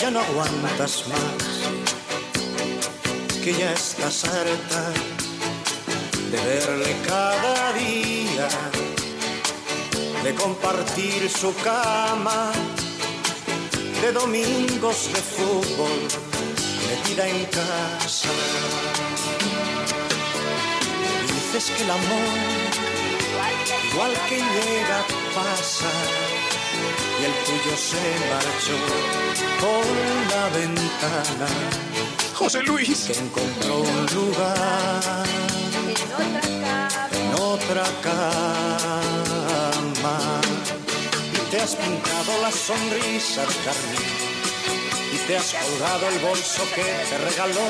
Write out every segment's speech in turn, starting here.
Ya no aguantas más, que ya estás harta de verle cada día, de compartir su cama, de domingos de fútbol, metida en casa. Dices que el amor igual que llega pasa y el tuyo se marchó por la ventana. José Luis. que encontró un lugar en otra cama. y te has pintado la sonrisa de carmín y te has colgado el bolso que te regaló.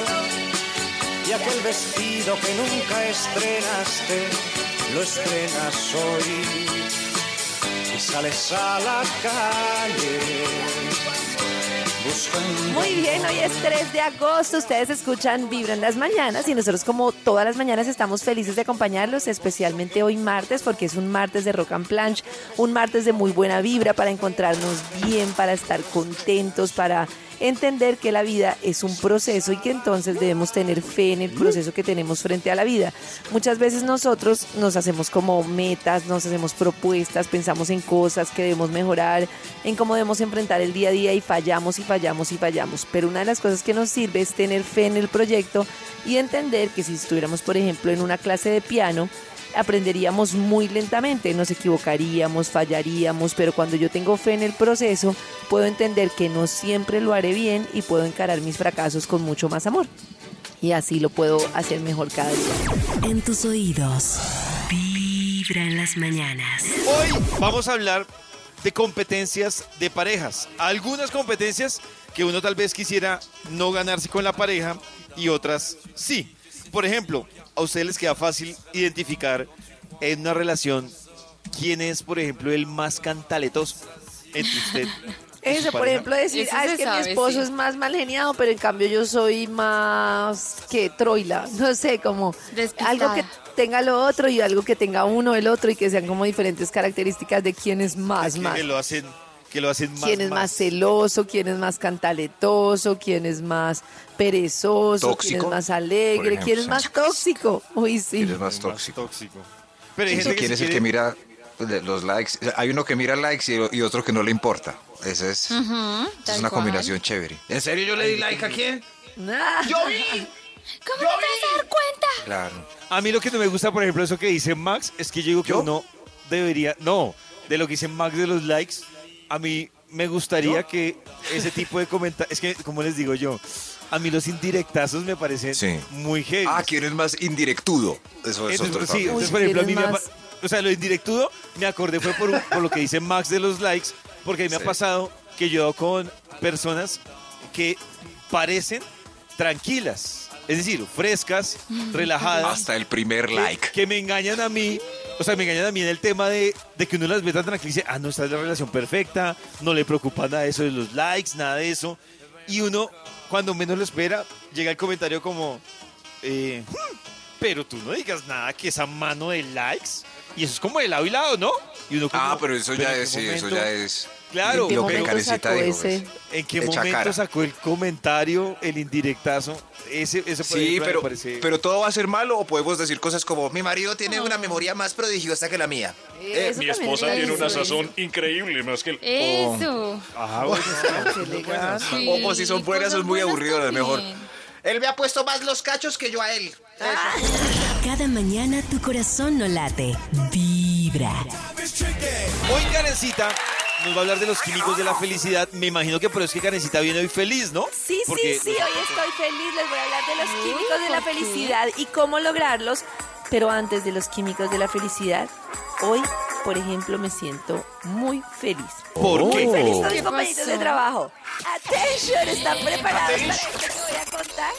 Y aquel vestido que nunca estrenaste lo estrenas hoy sales a la calle Muy bien, hoy es 3 de agosto. Ustedes escuchan Vibra en las mañanas y nosotros como todas las mañanas estamos felices de acompañarlos, especialmente hoy martes porque es un martes de rock and planche, un martes de muy buena vibra para encontrarnos bien, para estar contentos, para entender que la vida es un proceso y que entonces debemos tener fe en el proceso que tenemos frente a la vida. Muchas veces nosotros nos hacemos como metas, nos hacemos propuestas, pensamos en cosas que debemos mejorar, en cómo debemos enfrentar el día a día y fallamos y fallamos y fallamos. Pero una de las cosas que nos sirve es tener fe en el proyecto y entender que si estuviéramos, por ejemplo, en una clase de piano, aprenderíamos muy lentamente, nos equivocaríamos, fallaríamos, pero cuando yo tengo fe en el proceso, puedo entender que no siempre lo haré bien y puedo encarar mis fracasos con mucho más amor. Y así lo puedo hacer mejor cada día. En tus oídos, Vibra en las mañanas. Hoy vamos a hablar de competencias de parejas. Algunas competencias que uno tal vez quisiera no ganarse con la pareja y otras sí. Por ejemplo, a ustedes les queda fácil identificar en una relación quién es, por ejemplo, el más cantaletoso entre usted. Eso, por pareja. ejemplo, decir, Eso ah, es que sabe, mi esposo sí. es más mal geniado, pero en cambio yo soy más que troila. No sé, como Despistada. algo que tenga lo otro y algo que tenga uno el otro y que sean como diferentes características de quién es más, que, más. que lo hacen, que lo hacen más. quién es más celoso, quién es más cantaletoso, quién es más perezoso, quién Tóxico, es más alegre, por quién es ejemplo, más tóxico. Uy, sí. ¿Quién es más más tóxico? tóxico. Pero hay ¿Quién, gente quién es el quiere- que mira los likes? Hay uno que mira likes y, y otro que no le importa. Esa es, esa es una cual. combinación chévere. ¿En serio yo le di like a quién? Ah, ¿Cómo no te vas a dar cuenta? Claro. A mí lo que no me gusta, por ejemplo, eso que dice Max, es que yo digo que ¿Yo? uno debería, no, de lo que dice Max de los likes, a mí me gustaría que ese tipo de comentarios, es que, como les digo yo, a mí los indirectazos me parecen Sí. muy heavy. Ah, ¿quién es más indirectudo? Eso es Entonces, otro sí, tema. entonces, Uy, por ejemplo, a mí ¿quién me o sea, lo indirectudo me acordé fue por, un- por lo que dice Max de los likes, porque a mí me ha Sí. pasado que yo con personas que parecen tranquilas, es decir, frescas, relajadas. Hasta el primer que- like. Que, me engañan a mí. O sea, me engañan a mí en el tema de, que uno las ve tan tranquilas y dice, ah, no, esta es la relación perfecta, no le preocupa nada de eso de los likes, nada de eso. Y uno, cuando menos lo espera, llega el comentario como, eh, "Hmm, pero tú no digas nada que esa mano de likes. Y eso es como de lado y lado, ¿no? Y uno como, Ah, pero eso ya ¿en es, sí, eso ya es. Claro, ¿En qué lo que pero- momento sacó dijo, ese? ¿En qué momento cara. sacó el comentario, el indirectazo? Ese, ese Sí, pero, parece- pero todo va a ser malo o podemos decir cosas como mi marido tiene una memoria más prodigiosa que la mía. Eh, mi esposa tiene una sazón increíble, más que el... Eso. Ah, bueno. Sí, O- o si son buenas, son muy aburridas, mejor. Él me ha puesto más los cachos que yo a él. Cada mañana tu corazón no late. Vibra. Hoy, Karencita, nos va a hablar de los químicos de la felicidad. Me imagino que por eso es que Karencita viene hoy feliz, ¿no? Sí, Porque- sí, sí, hoy estoy feliz. Les voy a hablar de los químicos de la felicidad y cómo lograrlos. Pero antes de los químicos de la felicidad, hoy, por ejemplo, me siento muy feliz. ¿Por qué? Muy feliz con mis ¿Qué compañeros de trabajo. Attention, ¿están preparados para esto que voy a contar?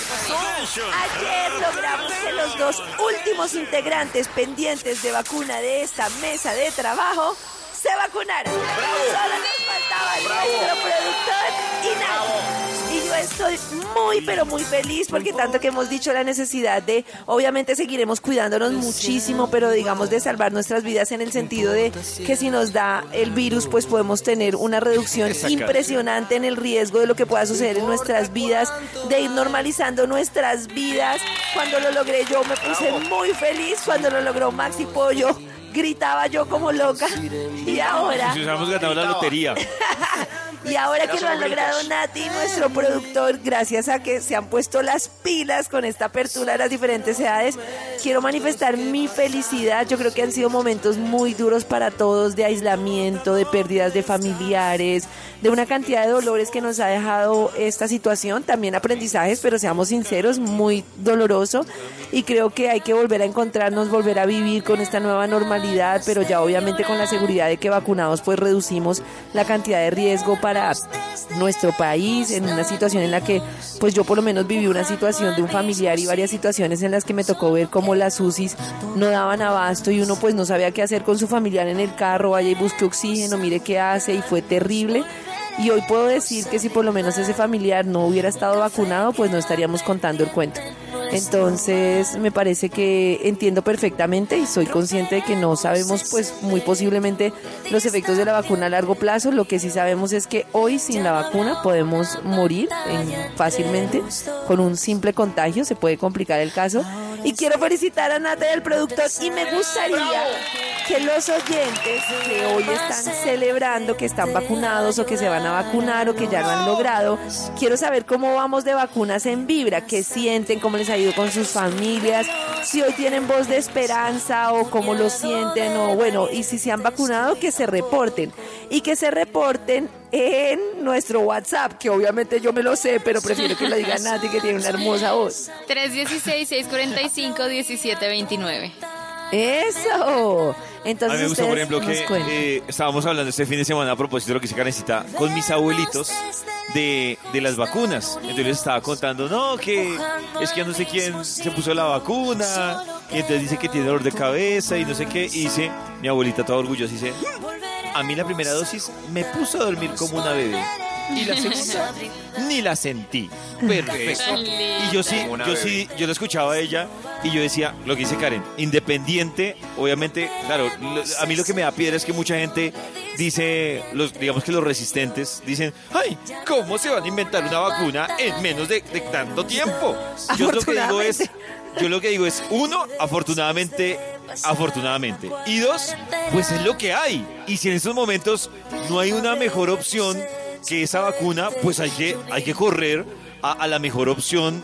Ayer logramos que los dos últimos integrantes pendientes de vacuna de esta mesa de trabajo se vacunaran. Solo nos faltaba nuestro productor y nadie. Y yo estoy muy, pero muy feliz porque tanto que hemos dicho la necesidad de, obviamente seguiremos cuidándonos muchísimo, pero digamos de salvar nuestras vidas en el sentido de que si nos da el virus, pues podemos tener una reducción impresionante en el riesgo de lo que pueda suceder en nuestras vidas, de ir normalizando nuestras vidas. Cuando lo logré yo me puse muy feliz, cuando lo logró Maxi Pollo. Gritaba yo como loca. Y ahora, Si hemos ganado la lotería. y ahora que lo han logrado Nati, nuestro productor, gracias a que se han puesto las pilas con esta apertura de las diferentes edades, quiero manifestar mi felicidad. Yo creo que han sido momentos muy duros para todos de aislamiento, de pérdidas de familiares, de una cantidad de dolores que nos ha dejado esta situación, también aprendizajes, pero seamos sinceros, muy doloroso. Y creo que hay que volver a encontrarnos, volver a vivir con esta nueva normalidad, pero ya obviamente con la seguridad de que vacunados pues reducimos la cantidad de riesgo para nuestro país, en una situación en la que pues yo por lo menos viví una situación de un familiar y varias situaciones en las que me tocó ver cómo las UCIs no daban abasto y uno pues no sabía qué hacer con su familiar en el carro, vaya y busque oxígeno, mire qué hace y fue terrible. Y hoy puedo decir que si por lo menos ese familiar no hubiera estado vacunado, pues no estaríamos contando el cuento. Entonces, me parece que entiendo perfectamente y soy consciente de que no sabemos, pues muy posiblemente los efectos de la vacuna a largo plazo. Lo que sí sabemos es que hoy sin la vacuna podemos morir en- fácilmente con un simple contagio, se puede complicar el caso. Y quiero felicitar a Nata el productor y me gustaría que los oyentes que hoy están celebrando que están vacunados o que se van a vacunar o que ya lo han logrado, quiero saber cómo vamos de vacunas en Vibra, qué sienten, cómo les ha ido con sus familias, si hoy tienen voz de esperanza o cómo lo sienten o bueno, y si se han vacunado, que se reporten. Y que se reporten en nuestro WhatsApp, que obviamente yo me lo sé, pero prefiero que lo diga Nati que tiene una hermosa voz. 316-645-1729. Eso. A Entonces mí me gusta, por ejemplo, que eh, estábamos hablando este fin de semana a propósito de lo que dice Karencita con mis abuelitos de, de las vacunas. Entonces les estaba contando, no, que es que ya no sé quién se puso la vacuna y entonces dice que tiene dolor de cabeza y no sé qué. Y dice, mi abuelita toda orgullosa, dice, a mí la primera dosis me puso a dormir como una bebé. Y la segunda ni la sentí. Perfecto. Y yo sí, yo sí, yo lo escuchaba a ella y yo decía, lo que dice Karen, independiente, obviamente, claro, lo- a mí lo que me da piedra es que mucha gente dice, los, digamos que los resistentes dicen, ay, ¿cómo se van a inventar una vacuna en menos de, de tanto tiempo? Yo lo que digo es, yo lo que digo es, uno, afortunadamente, afortunadamente, y dos, pues es lo que hay. Y si en estos momentos no hay una mejor opción que esa vacuna, pues hay que, hay que correr a, la mejor opción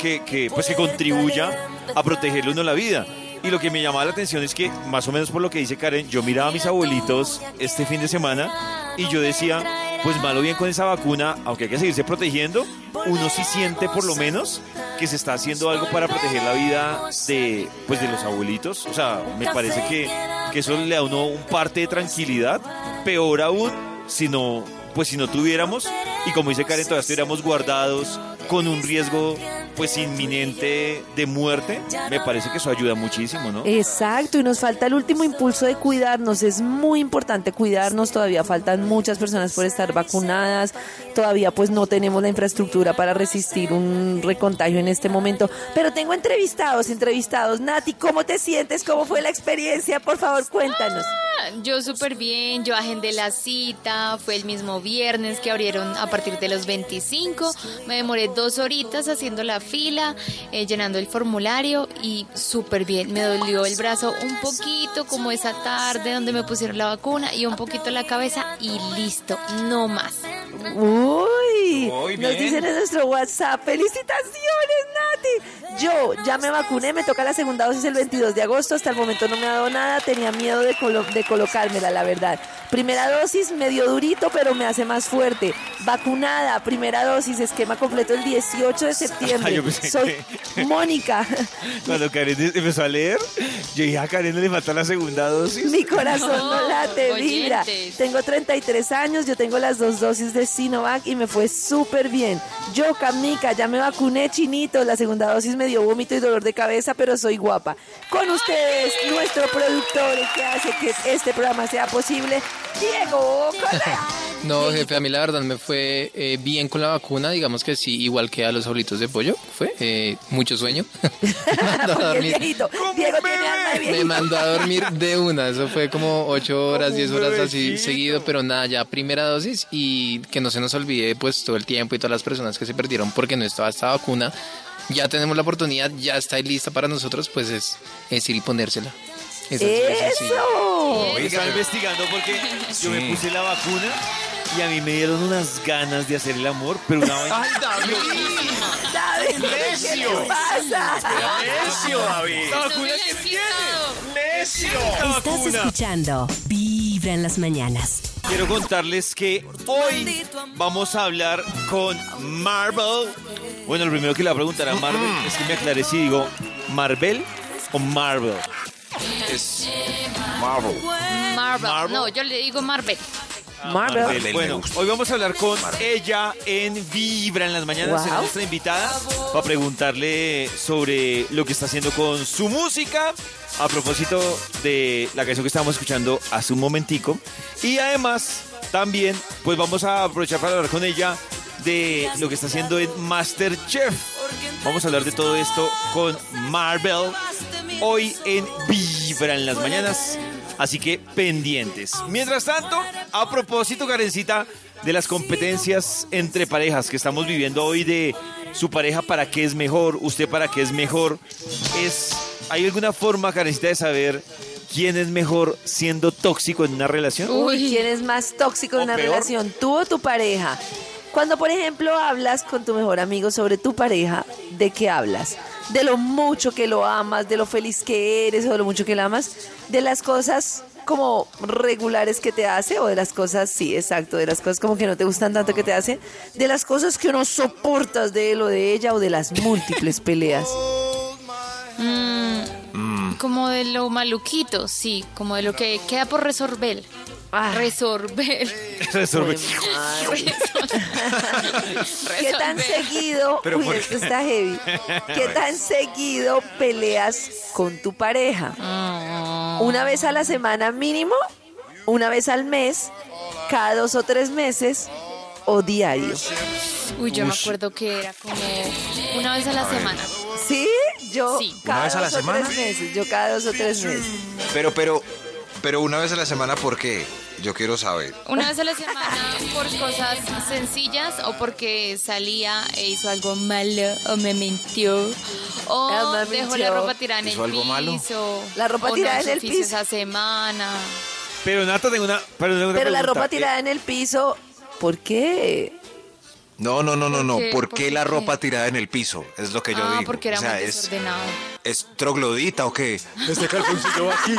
que, que, pues que contribuya a protegerle uno la vida. Y lo que me llamaba la atención es que, más o menos por lo que dice Karen, yo miraba a mis abuelitos este fin de semana y yo decía, pues malo bien con esa vacuna, aunque hay que seguirse protegiendo, uno sí siente por lo menos que se está haciendo algo para proteger la vida de, pues de los abuelitos. O sea, me parece que, que eso le da a uno un parte de tranquilidad. Peor aún, si no, pues si no tuviéramos, y como dice Karen, todavía estuviéramos guardados con un riesgo pues inminente de muerte, me parece que eso ayuda muchísimo, ¿no? Exacto, y nos falta el último impulso de cuidarnos. Es muy importante cuidarnos. Todavía faltan muchas personas por estar vacunadas. Todavía pues no tenemos la infraestructura para resistir un recontagio en este momento. Pero tengo entrevistados, entrevistados. Nati, ¿cómo te sientes? ¿Cómo fue la experiencia? Por favor, cuéntanos. Yo súper bien, yo agendé la cita, fue el mismo viernes que abrieron a partir de los 25, me demoré dos horitas haciendo la fila, eh, llenando el formulario y súper bien, me dolió el brazo un poquito como esa tarde donde me pusieron la vacuna y un poquito la cabeza y listo, no más. Uy, Muy nos dicen en nuestro WhatsApp, felicitaciones Nati. Yo ya me vacuné, me toca la segunda dosis el 22 de agosto. Hasta el momento no me ha dado nada. Tenía miedo de, colo- de colocármela, la verdad. Primera dosis, medio durito, pero me hace más fuerte. Vacunada, primera dosis, esquema completo el 18 de septiembre. Soy Mónica. Cuando Karen empezó a leer, yo dije, a Karen le falta la segunda dosis. Mi corazón no, No, late, vibra. oyentes. Tengo 33 años, yo tengo las dos dosis de Sinovac y me fue súper bien. Yo, Camica, ya me vacuné chinito. La segunda dosis me dio vómito y dolor de cabeza, pero soy guapa. Con ustedes, nuestro productor, el que hace que este programa sea posible, Diego Correa. No, jefe, a mí la verdad me fue eh, bien con la vacuna, digamos que sí, igual que a los abuelitos de pollo, fue eh, mucho sueño. me mandó a dormir. viejito. Diego tiene alma de Me mandó a dormir de una, eso fue como ocho horas, Como diez un horas así seguido, pero nada, ya primera dosis y que no se nos olvide pues todo el tiempo y todas las personas que se perdieron porque no estaba esta vacuna. Ya tenemos la oportunidad, ya está lista para nosotros, pues es, es ir y ponérsela. Eso es- eso. Estaba investigando porque yo me puse la vacuna y a mí me dieron unas ganas de hacer el amor, pero una vaina. Ay, David. David, ¿qué le pasa? ¡Necio, David! ¿La vacuna tiene? ¡Necio! Estás escuchando Vibra en las mañanas. Quiero contarles que hoy vamos a hablar con Marvel. Bueno, lo primero que le voy a preguntar a Marvel es que me aclare si digo Marvel o Marvel. Es Marvel. Marvel. Marvel. No, yo le digo Marvel. Marvel. Marvel. Bueno, hoy vamos a hablar con ella en Vibra en las mañanas, Wow. nuestra invitada, para preguntarle sobre lo que está haciendo con su música, a propósito de la canción que estábamos escuchando hace un momentico. Y además, también, pues vamos a aprovechar para hablar con ella de lo que está haciendo en Masterchef. Vamos a hablar de todo esto con Marvel hoy en Vibra en las mañanas. Así que pendientes. Mientras tanto, a propósito, Karencita, de las competencias entre parejas que estamos viviendo hoy de su pareja para qué es mejor, usted para qué es mejor, es ¿hay alguna forma, Karencita, de saber quién es mejor siendo tóxico en una relación? Uy, ¿quién es más tóxico en ¿O una peor? relación? ¿Tú o tu pareja? Cuando, por ejemplo, hablas con tu mejor amigo sobre tu pareja, ¿de qué hablas? De lo mucho que lo amas, de lo feliz que eres o de lo mucho que la amas, de las cosas como regulares que te hace o de las cosas, sí, exacto, de las cosas como que no te gustan tanto que te hace, de las cosas que no soportas de él o de ella o de las múltiples peleas. Como de lo maluquito, sí. Como de lo que queda por resolver. Ah. Resolver. Resolve. ¿Qué tan seguido, Pero uy, esto está heavy, qué tan seguido peleas con tu pareja? Ah. ¿Una vez a la semana mínimo? ¿Una vez al mes? ¿Cada dos o tres meses? ¿O diario? Uy, yo me acuerdo que era como una vez a la semana. ¿Sí? Yo Sí. cada ¿Una vez a la dos o semana? tres meses. Yo cada dos o tres meses. Pero, pero, pero una vez a la semana, ¿por qué? Yo quiero saber. Una vez a la semana por cosas sencillas o porque salía e hizo algo malo o me mintió o Ah, me dejó mintió. la ropa tirada en el ¿Hizo algo malo? piso. La ropa o tirada en hizo el oficio piso. esa semana. Pero Nata, tengo una, pero tengo una Pero la pregunta. ropa tirada en el piso, ¿por qué? No, no, no, no, no. ¿Por qué? ¿Por ¿Por qué qué la ropa tirada en el piso? Es lo que yo ah, digo. porque era o sea, muy es, desordenado. ¿Es troglodita o qué? Este calzoncillo aquí.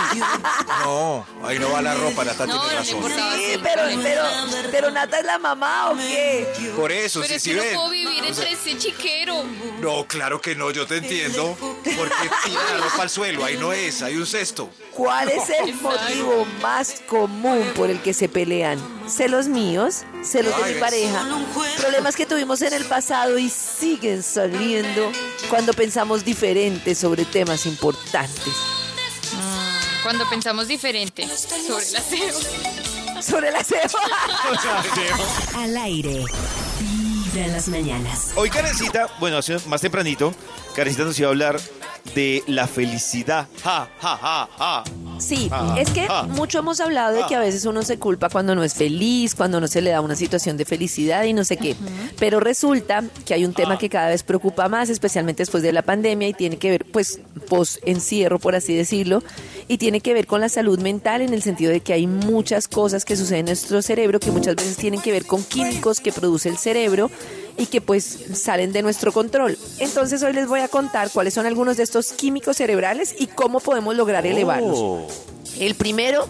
No, ahí no va la ropa, Nata No, tiene no razón. Sí, pero, pero, pero Nata es la mamá o qué? Por eso, Pero si es si que no ven. puedo vivir entre ese chiquero. No, claro que no, yo te entiendo. Porque tira la ropa al suelo, ahí no es, hay un cesto. ¿Cuál es el motivo más común por el que se pelean? ¿Celos míos? ¿Celos de mi pareja? Problemas que tuvimos en el pasado y siguen saliendo cuando pensamos diferente sobre temas importantes. Cuando pensamos diferente sobre el aseo. Sobre la ceba. Al aire. Vibra en las mañanas. Hoy Karencita, bueno, hace más tempranito, Karencita nos iba a hablar de la felicidad. Ja, ja, ja, ja. Sí, Ah, es que ah, mucho hemos hablado de que a veces uno se culpa cuando no es feliz, cuando no se le da una situación de felicidad y no sé qué. Pero resulta que hay un tema que cada vez preocupa más, especialmente después de la pandemia y tiene que ver, pues, post encierro, por así decirlo, y tiene que ver con la salud mental en el sentido de que hay muchas cosas que suceden en nuestro cerebro que muchas veces tienen que ver con químicos que produce el cerebro y que pues salen de nuestro control. Entonces hoy les voy a contar cuáles son algunos de estos químicos cerebrales y cómo podemos lograr elevarlos. El primero,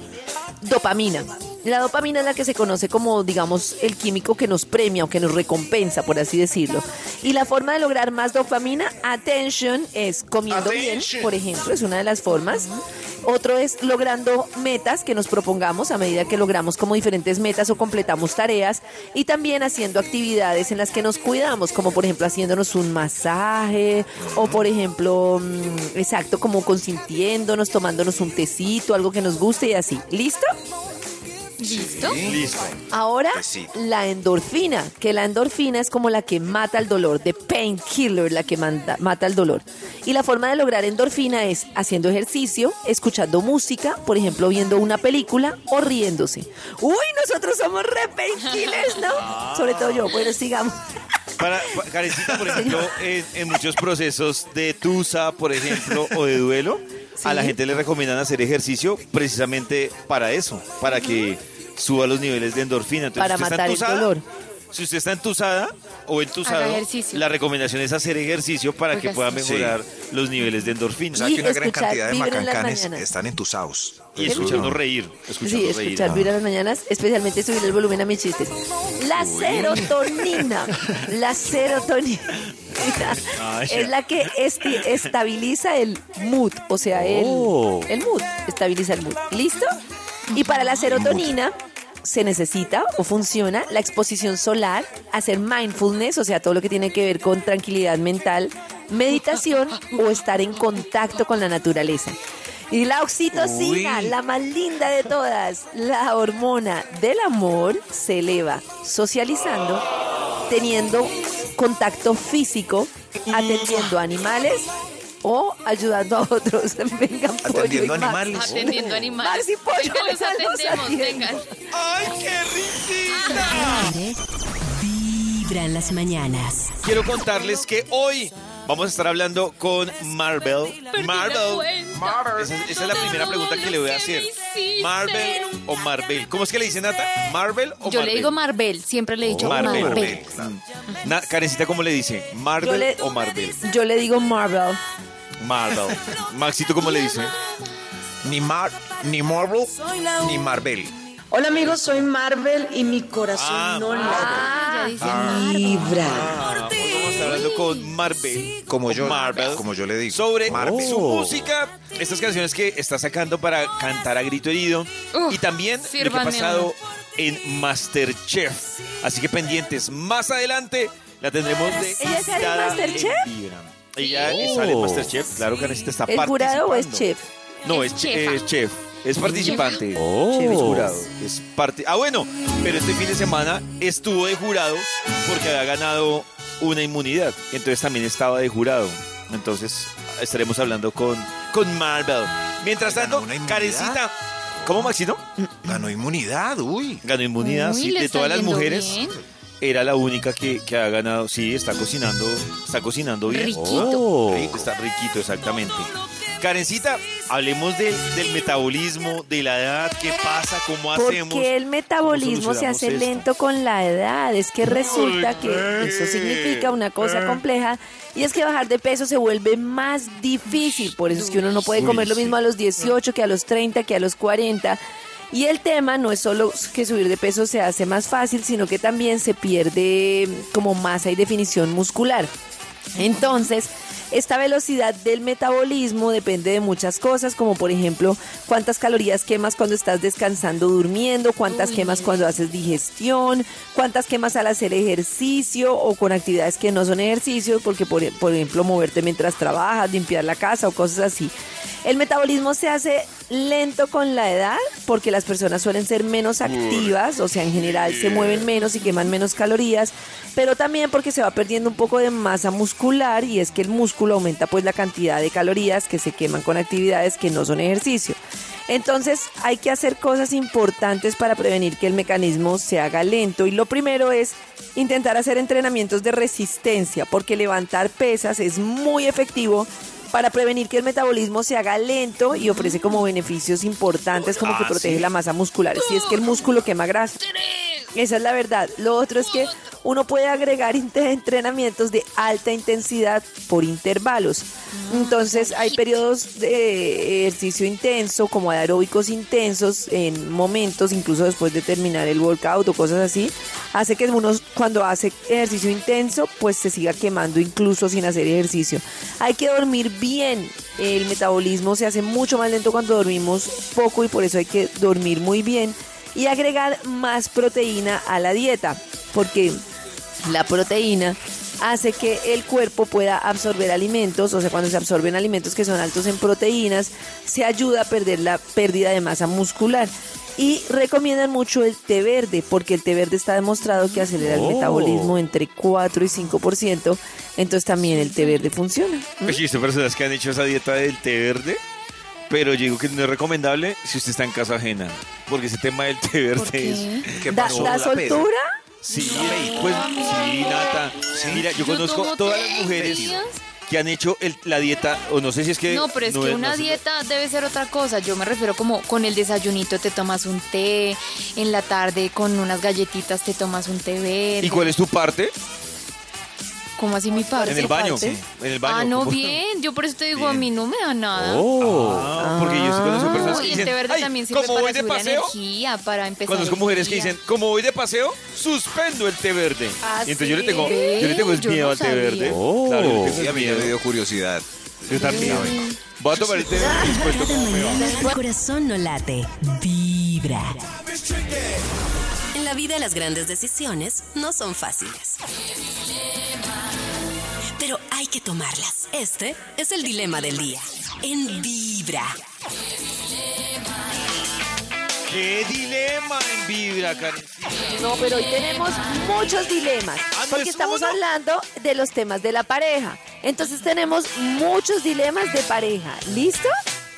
dopamina. La dopamina es la que se conoce como, digamos, el químico que nos premia o que nos recompensa, por así decirlo. Y la forma de lograr más dopamina, attention, es comiendo bien, por ejemplo, es una de las formas. Otro es logrando metas que nos propongamos a medida que logramos como diferentes metas o completamos tareas. Y también haciendo actividades en las que nos cuidamos, como por ejemplo haciéndonos un masaje o por ejemplo, mm, exacto, como consintiéndonos, tomándonos un tecito, algo que nos guste y así. ¿Listo? ¿Listo? Listo. Ahora, Besito. la endorfina, que la endorfina es como la que mata el dolor, de painkiller, la que manda- mata el dolor. Y la forma de lograr endorfina es haciendo ejercicio, escuchando música, por ejemplo, viendo una película o riéndose. Uy, nosotros somos re painkillers, ¿no? Sobre todo yo, bueno, sigamos. Para, pa- Karencita, por ejemplo, en, en muchos procesos de tusa, por ejemplo, o de duelo, a la gente le recomiendan hacer ejercicio precisamente para eso, para que suba los niveles de endorfina. Entonces, Para si usted matar el está entusada, dolor. Si usted está entusada o entusado, la recomendación es hacer ejercicio para Oiga, que pueda sí. mejorar los niveles de endorfina. O sea, que una gran cantidad de macancanes están entusados. Y escuchando reír. Escuchando Sí, reír. escuchar vibra en las mañanas, especialmente subir el volumen a mis chistes. La serotonina, la serotonina Ay, es la que estabiliza el mood, o sea, el, Oh. el mood, estabiliza el mood. ¿Listo? Y para la serotonina se necesita o funciona la exposición solar, hacer mindfulness, o sea, todo lo que tiene que ver con tranquilidad mental, meditación o estar en contacto con la naturaleza. Y la oxitocina, Uy. la más linda de todas, la hormona del amor, se eleva socializando, teniendo contacto físico, atendiendo a animales o ayudando a otros. Vengan, pollo Atendiendo y Max. animales. Atendiendo animales. Max y Pollo Venga, los atendemos, vengan. ¡Ay, qué risita! Vibra en las mañanas. Quiero contarles que hoy vamos a estar hablando con Marvel. Marvel. cuenta. Esa, esa es la primera pregunta que le voy a hacer. Marvel o Marvel. ¿Cómo es que le dicen Nata? ¿Marvel o Yo Marvel? le digo Marvel, siempre le he dicho Marvel. Marvel. Na- Karencita, ¿cómo le dice? ¿Marvel le- o Marvel? Yo le digo Marvel. Marvel. Maxito, ¿cómo le dice? Ni, Mar ni Marvel ni Marvel. Hola amigos, soy Marvel y mi corazón Ah, no late. Ah, ya dice Marvel. Vibra. Estar hablando con Marvel. Como yo, Marvel. como yo le digo. Sobre Marvel. su música, estas canciones que está sacando para cantar a grito herido. Uf, y también lo que ha pasado en Masterchef. Así que pendientes, más adelante la tendremos de ¿Ella sale en Masterchef? Ella sale en Masterchef, claro que necesita estar ¿Es jurado o es chef? No, Es es, chef. Es participante. Oh. Chef es jurado. Es parte. Ah, bueno, pero este fin de semana estuvo de jurado porque había ganado una inmunidad. Entonces también estaba de jurado. Entonces estaremos hablando con, con Marvel. Mientras ¿Ganó tanto? Karencita. ¿Cómo, Maxito? Ganó inmunidad, uy. Ganó inmunidad, Uy, sí. De todas las mujeres, bien. era la única que, que ha ganado. Sí, está cocinando. Está cocinando bien. Riquito. Rico, está riquito, exactamente. Karencita, hablemos del, del metabolismo, de la edad, qué pasa, cómo hacemos. Porque el metabolismo se hace esto? lento con la edad. Es que resulta que eso significa una cosa compleja y es que bajar de peso se vuelve más difícil. Por eso es que uno no puede comer lo mismo a los 18 que a los 30, que a los 40. Y el tema no es solo que subir de peso se hace más fácil, sino que también se pierde como masa y definición muscular. Entonces, esta velocidad del metabolismo depende de muchas cosas, como por ejemplo cuántas calorías quemas cuando estás descansando durmiendo, cuántas Uy. quemas cuando haces digestión, cuántas quemas al hacer ejercicio o con actividades que no son ejercicios, porque por, por ejemplo moverte mientras trabajas, limpiar la casa o cosas así. El metabolismo se hace lento con la edad porque las personas suelen ser menos activas, o sea, en general se mueven menos y queman menos calorías, pero también porque se va perdiendo un poco de masa muscular y es que el músculo aumenta pues la cantidad de calorías que se queman con actividades que no son ejercicio. Entonces hay que hacer cosas importantes para prevenir que el mecanismo se haga lento y lo primero es intentar hacer entrenamientos de resistencia porque levantar pesas es muy efectivo para prevenir que el metabolismo se haga lento y ofrece como beneficios importantes como que Ah, protege la masa muscular. Si es que el músculo quema grasa. Esa es la verdad. Lo otro es que uno puede agregar entrenamientos de alta intensidad por intervalos. Entonces hay periodos de ejercicio intenso, como aeróbicos intensos, en momentos, incluso después de terminar el workout o cosas así, hace que uno cuando hace ejercicio intenso, pues se siga quemando incluso sin hacer ejercicio. Hay que dormir bien. El metabolismo se hace mucho más lento cuando dormimos poco y por eso hay que dormir muy bien y agregar más proteína a la dieta, porque la proteína hace que el cuerpo pueda absorber alimentos, o sea, cuando se absorben alimentos que son altos en proteínas, se ayuda a perder la pérdida de masa muscular. Y recomiendan mucho el té verde, porque el té verde está demostrado que acelera el Oh. metabolismo entre 4 y 5%, entonces también el té verde funciona. ¿Mm? Personas que han hecho esa dieta del té verde, pero yo digo que no es recomendable si usted está en casa ajena, porque ese tema del té ¿Por verde es... qué? ¿Qué ¿Da, pasó? da soltura? Sí, pues sí, Nata. Mira, yo conozco todas las mujeres días. que han hecho el- la dieta, o no sé si es que... No, pero es que una no sé- dieta debe ser otra cosa. Yo me refiero como con el desayunito te tomas un té, en la tarde con unas galletitas te tomas un té verde. ¿Y cuál es tu parte? ¿Cómo así mi parte? En el baño. parte? En el baño. Ah, no, ¿cómo? bien. Yo por eso te digo, a mí no me da nada. Ah, porque yo sí conozco personas No, que y el dicen, té verde "Ay, también sirve para voy de paseo, energía, para empezar Conozco el mujeres que dicen, como voy de paseo, suspendo el té verde. Ah, y entonces yo le tengo, ¿sí? yo le tengo Yo miedo no al té verde. Oh. Claro, yo Sí, a mí me dio curiosidad. Yo también. Voy a tomar el té verde y. Tu corazón no late, vibra. En la vida las grandes decisiones no son fáciles. Pero hay que tomarlas. Este es el dilema del día. En Vibra. ¡Qué dilema en vibra, Karencita! No, pero hoy tenemos muchos dilemas, Ah, ¿no porque es estamos hablando de los temas de la pareja. Entonces tenemos muchos dilemas de pareja. ¿Listo?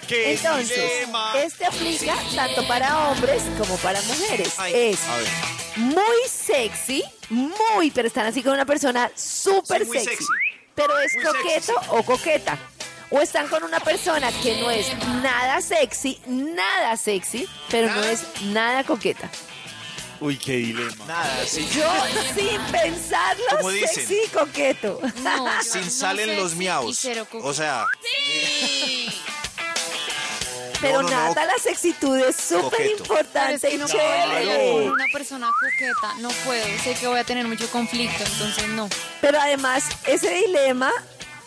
¡Qué Entonces, dilema! este aplica tanto para hombres como para mujeres. Ay, es muy sexy, muy, pero están así con una persona súper Sí, muy sexy, sexy. Pero es Muy coqueto o coqueta. O están con una persona que no es nada sexy, nada sexy, pero no es nada coqueta. Uy, qué dilema. Nada, sí. Yo sin pensarlo, Como dicen. sexy y coqueto. No, Sin no salen los miaus. O sea, Pero no, no, nada, la sexitud es súper es importante que y no chévere. una persona coqueta, no puedo, sé que voy a tener mucho conflicto, entonces no. Pero además, ese dilema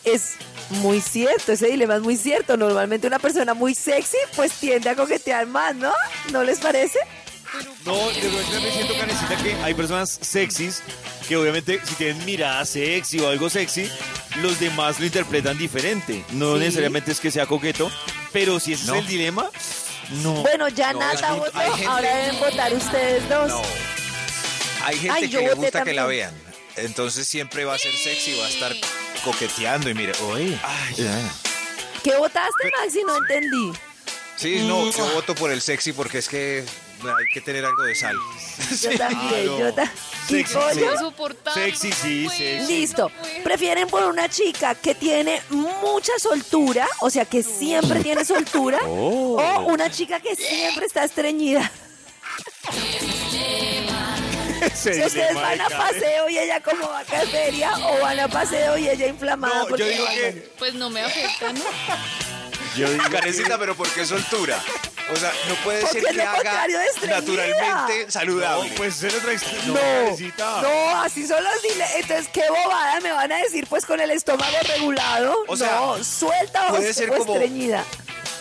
es muy cierto, ese dilema es muy cierto. Normalmente una persona muy sexy pues tiende a coquetear más, ¿no? ¿No les parece? No, de verdad me siento canecita que hay personas sexys que obviamente si tienen mirada sexy o algo sexy, los demás lo interpretan diferente. No Sí. necesariamente es que sea coqueto, pero si ese No. es el dilema, no. Bueno, ya No, Nata votó, hay gente- ahora deben votar ustedes dos. no. Hay gente Ay, que le gusta que la vean. Entonces siempre va a ser sexy, va a estar coqueteando y mire, oye. ¿Qué votaste, Maxi? No entendí. Sí, no, yo voto por el sexy porque es que hay que tener algo de sal. Yo también, yo también. Sexy, soportable. Sexy, sí, sexy. Listo. ¿Prefieren por una chica que tiene mucha soltura, o sea, que siempre tiene soltura, Oh. o una chica que siempre está estreñida? Si ustedes van a paseo y ella como vaca feria, o van a paseo y ella inflamada. No, yo porque digo que. Pues no me afecta, ¿no? Yo digo Carecita, pero ¿por qué soltura? O sea, no puede Porque ser es que lo haga contrario de estreñida. naturalmente No, saludable. pues es otra No, No, así son los dilemas. Entonces, qué bobada me van a decir, pues con el estómago regulado. O sea, no, suelta o, puede ser o como- estreñida.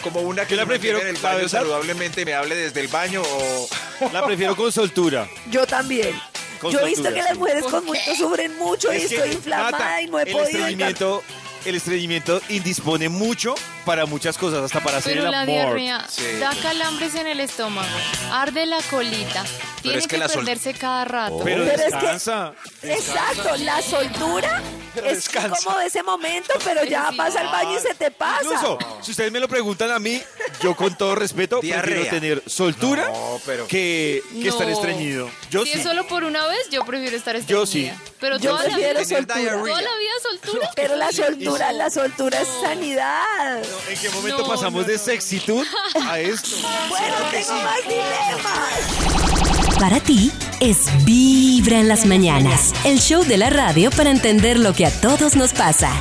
Como una que Yo la prefiero, en el baño saludablemente me hable desde el baño o... La prefiero con soltura. Yo también. Con Yo he visto que las mujeres con mucho sufren mucho y Es estoy inflamada Nata, y no he el podido. El estreñimiento indispone mucho para muchas cosas, hasta para hacer Pero el la amor. diarrea Sí. da calambres en el estómago, arde la colita, tiene es que que, la sol- perderse cada rato. Pero, Pero es que- descansa. Exacto, la soltura es descansa. como de ese momento, pero ya pasa al baño y se te pasa. Incluso, si ustedes me lo preguntan a mí, yo con todo respeto prefiero Diarrea. tener soltura No, pero- que, que estar No. estreñido. Yo si sí. es solo por una vez, yo prefiero estar Yo estreñida. sí. Pero Yo toda la, prefiero vida, Tener soltura. diarrea. toda la vida soltura. Pero la soltura la soltura es sanidad. ¿En qué momento No, pasamos no, de sexitud a esto? Bueno, tengo más dilemas. Para ti es Vibra en las mañanas, el show de la radio para entender lo que a todos nos pasa.